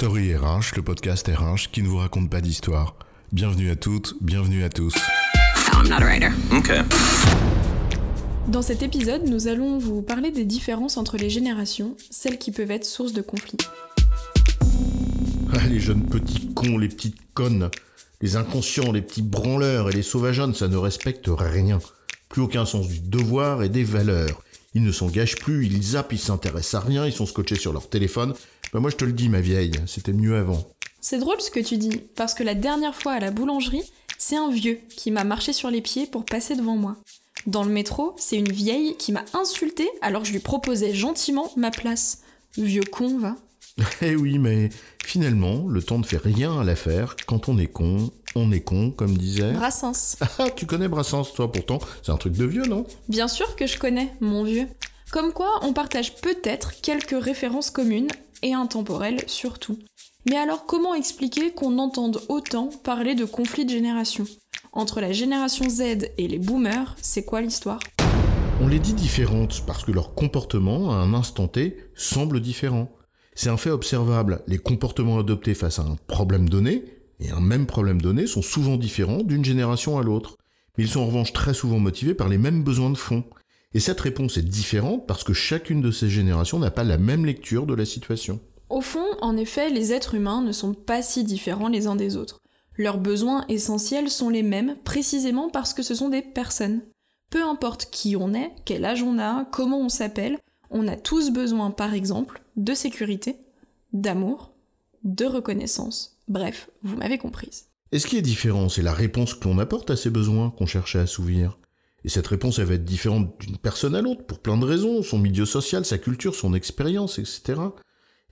Story RH, le podcast RH qui ne vous raconte pas d'histoire. Bienvenue à toutes, bienvenue à tous. I'm not a writer. Okay. Dans cet épisode, nous allons vous parler des différences entre les générations, celles qui peuvent être source de conflits. Ah, les jeunes petits cons, les petites connes, les inconscients, les petits branleurs et les sauvageonnes, ça ne respecte rien. Plus aucun sens du devoir et des valeurs. Ils ne s'engagent plus, ils zappent, ils s'intéressent à rien, ils sont scotchés sur leur téléphone. Bah moi je te le dis ma vieille, c'était mieux avant. C'est drôle ce que tu dis, parce que la dernière fois à la boulangerie, c'est un vieux qui m'a marché sur les pieds pour passer devant moi. Dans le métro, c'est une vieille qui m'a insulté alors que je lui proposais gentiment ma place. Vieux con, va. Eh oui, mais finalement, le temps ne fait rien à l'affaire. Quand on est con, on est con, comme disait. Brassens. Ah, tu connais Brassens, toi, pourtant. C'est un truc de vieux, non? Bien sûr que je connais, mon vieux. Comme quoi, on partage peut-être quelques références communes, et intemporelles surtout. Mais alors comment expliquer qu'on entende autant parler de conflits de génération? Entre la génération Z et les boomers, c'est quoi l'histoire? On les dit différentes parce que leur comportement, à un instant T, semble différent. C'est un fait observable. Les comportements adoptés face à un problème donné, et un même problème donné, sont souvent différents d'une génération à l'autre. Mais ils sont en revanche très souvent motivés par les mêmes besoins de fond. Et cette réponse est différente parce que chacune de ces générations n'a pas la même lecture de la situation. Au fond, en effet, les êtres humains ne sont pas si différents les uns des autres. Leurs besoins essentiels sont les mêmes précisément parce que ce sont des personnes. Peu importe qui on est, quel âge on a, comment on s'appelle, on a tous besoin par exemple de sécurité, d'amour, de reconnaissance. Bref, vous m'avez comprise. Et ce qui est différent, c'est la réponse que l'on apporte à ces besoins qu'on cherche à assouvir. Et cette réponse, elle va être différente d'une personne à l'autre, pour plein de raisons, son milieu social, sa culture, son expérience, etc.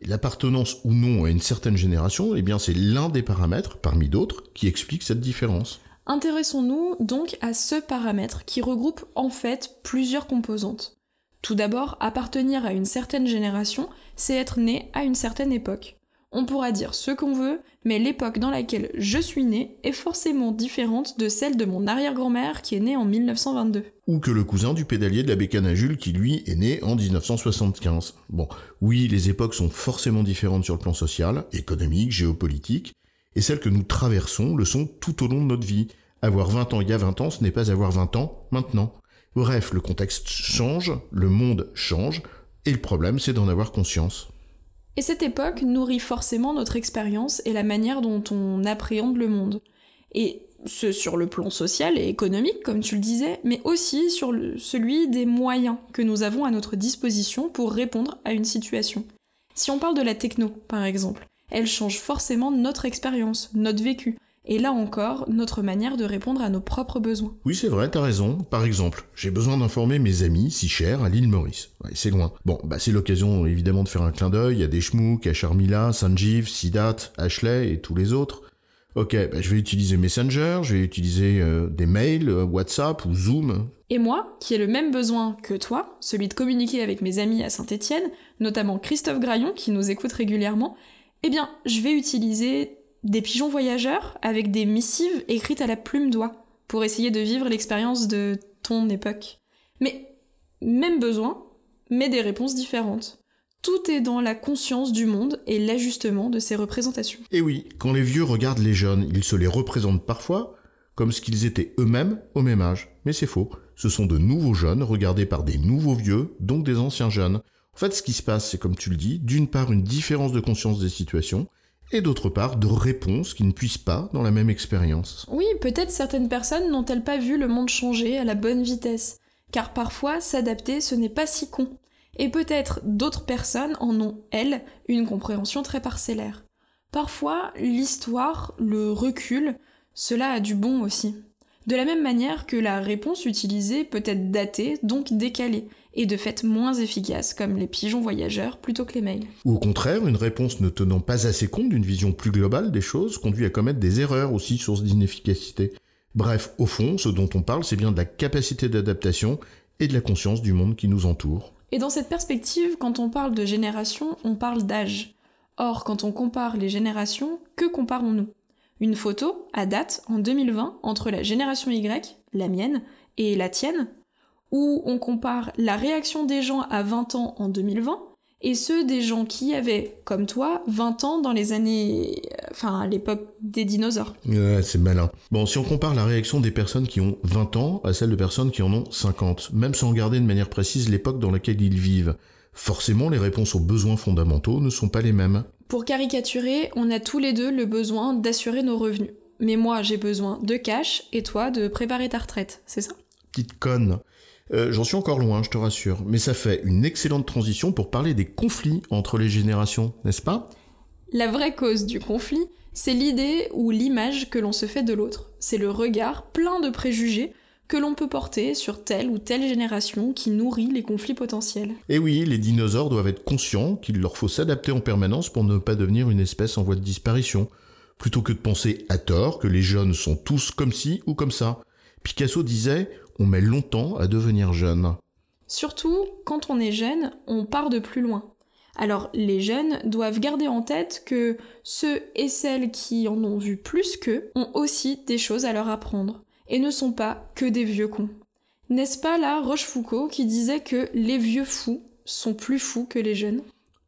L'appartenance ou non à une certaine génération, eh bien c'est l'un des paramètres, parmi d'autres, qui explique cette différence. Intéressons-nous donc à ce paramètre qui regroupe en fait plusieurs composantes. Tout d'abord, appartenir à une certaine génération, c'est être né à une certaine époque. On pourra dire ce qu'on veut, mais l'époque dans laquelle je suis né est forcément différente de celle de mon arrière-grand-mère qui est née en 1922. Ou que le cousin du pédalier de la bécane à Jules qui lui est né en 1975. Bon, oui, les époques sont forcément différentes sur le plan social, économique, géopolitique, et celles que nous traversons le sont tout au long de notre vie. Avoir 20 ans il y a 20 ans, ce n'est pas avoir 20 ans maintenant. Bref, le contexte change, le monde change, et le problème c'est d'en avoir conscience. Et cette époque nourrit forcément notre expérience et la manière dont on appréhende le monde. Et ce sur le plan social et économique, comme tu le disais, mais aussi sur celui des moyens que nous avons à notre disposition pour répondre à une situation. Si on parle de la techno, par exemple, elle change forcément notre expérience, notre vécu, et là encore, notre manière de répondre à nos propres besoins. Oui, c'est vrai, t'as raison. Par exemple, j'ai besoin d'informer mes amis si chers à l'île Maurice. Ouais, c'est loin. Bon, bah c'est l'occasion évidemment de faire un clin d'œil à des schmouks, à Charmila, Sanjeev, Sidat, Ashley et tous les autres. Ok, bah je vais utiliser Messenger, je vais utiliser euh, des mails, euh, WhatsApp ou Zoom. Et moi, qui ai le même besoin que toi, celui de communiquer avec mes amis à Saint-Étienne, notamment Christophe Graillon qui nous écoute régulièrement, eh bien, je vais utiliser des pigeons voyageurs avec des missives écrites à la plume d'oie pour essayer de vivre l'expérience de ton époque. Mais même besoin, mais des réponses différentes. Tout est dans la conscience du monde et l'ajustement de ses représentations. Et oui, quand les vieux regardent les jeunes, ils se les représentent parfois comme ce qu'ils étaient eux-mêmes au même âge. Mais c'est faux. Ce sont de nouveaux jeunes regardés par des nouveaux vieux, donc des anciens jeunes. En fait, ce qui se passe, c'est comme tu le dis, d'une part une différence de conscience des situations, et d'autre part de réponses qui ne puissent pas dans la même expérience. Oui, peut-être certaines personnes n'ont-elles pas vu le monde changer à la bonne vitesse, car parfois s'adapter ce n'est pas si con. Et peut-être d'autres personnes en ont, elles, une compréhension très parcellaire. Parfois, l'histoire, le recul, cela a du bon aussi. De la même manière que la réponse utilisée peut être datée, donc décalée, et de fait moins efficace, comme les pigeons voyageurs plutôt que les mails. Ou au contraire, une réponse ne tenant pas assez compte d'une vision plus globale des choses conduit à commettre des erreurs aussi, source d'inefficacité. Bref, au fond, ce dont on parle, c'est bien de la capacité d'adaptation et de la conscience du monde qui nous entoure. Et dans cette perspective, quand on parle de génération, on parle d'âge. Or, quand on compare les générations, que comparons-nous? Une photo, à date, en 2020, entre la génération Y, la mienne, et la tienne, où on compare la réaction des gens à 20 ans en 2020 et ceux des gens qui avaient, comme toi, 20 ans dans les années... enfin, à l'époque des dinosaures. Ouais, c'est malin. Bon, si on compare la réaction des personnes qui ont 20 ans à celle de personnes qui en ont 50, même sans regarder de manière précise l'époque dans laquelle ils vivent, forcément les réponses aux besoins fondamentaux ne sont pas les mêmes. Pour caricaturer, on a tous les deux le besoin d'assurer nos revenus. Mais moi, j'ai besoin de cash et toi de préparer ta retraite, c'est ça? Petite conne. Euh, J'en suis encore loin, je te rassure, mais ça fait une excellente transition pour parler des conflits entre les générations, n'est-ce pas? La vraie cause du conflit, c'est l'idée ou l'image que l'on se fait de l'autre. C'est le regard plein de préjugés que l'on peut porter sur telle ou telle génération qui nourrit les conflits potentiels. Et oui, les dinosaures doivent être conscients qu'il leur faut s'adapter en permanence pour ne pas devenir une espèce en voie de disparition, plutôt que de penser à tort que les jeunes sont tous comme ci ou comme ça. Picasso disait on met longtemps à devenir jeune. Surtout, quand on est jeune, on part de plus loin. Alors les jeunes doivent garder en tête que ceux et celles qui en ont vu plus qu'eux ont aussi des choses à leur apprendre, et ne sont pas que des vieux cons. N'est-ce pas là Rochefoucauld qui disait que les vieux fous sont plus fous que les jeunes?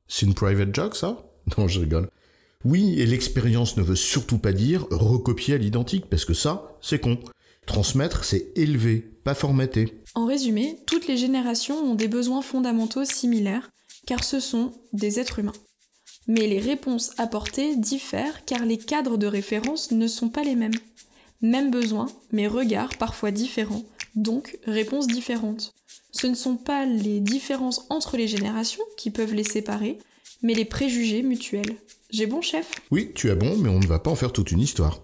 C'est une private joke ça? Non, je rigole. Oui, et l'expérience ne veut surtout pas dire recopier à l'identique, parce que ça, c'est con. Transmettre, c'est élever, pas formater. En résumé, toutes les générations ont des besoins fondamentaux similaires, car ce sont des êtres humains. Mais les réponses apportées diffèrent car les cadres de référence ne sont pas les mêmes. Mêmes besoins, mais regards parfois différents, donc réponses différentes. Ce ne sont pas les différences entre les générations qui peuvent les séparer, mais les préjugés mutuels. J'ai bon chef? Oui, tu as bon, mais on ne va pas en faire toute une histoire.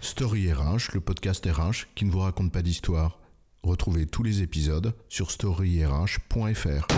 Story RH, le podcast RH qui ne vous raconte pas d'histoire. Retrouvez tous les épisodes sur storyrh.fr.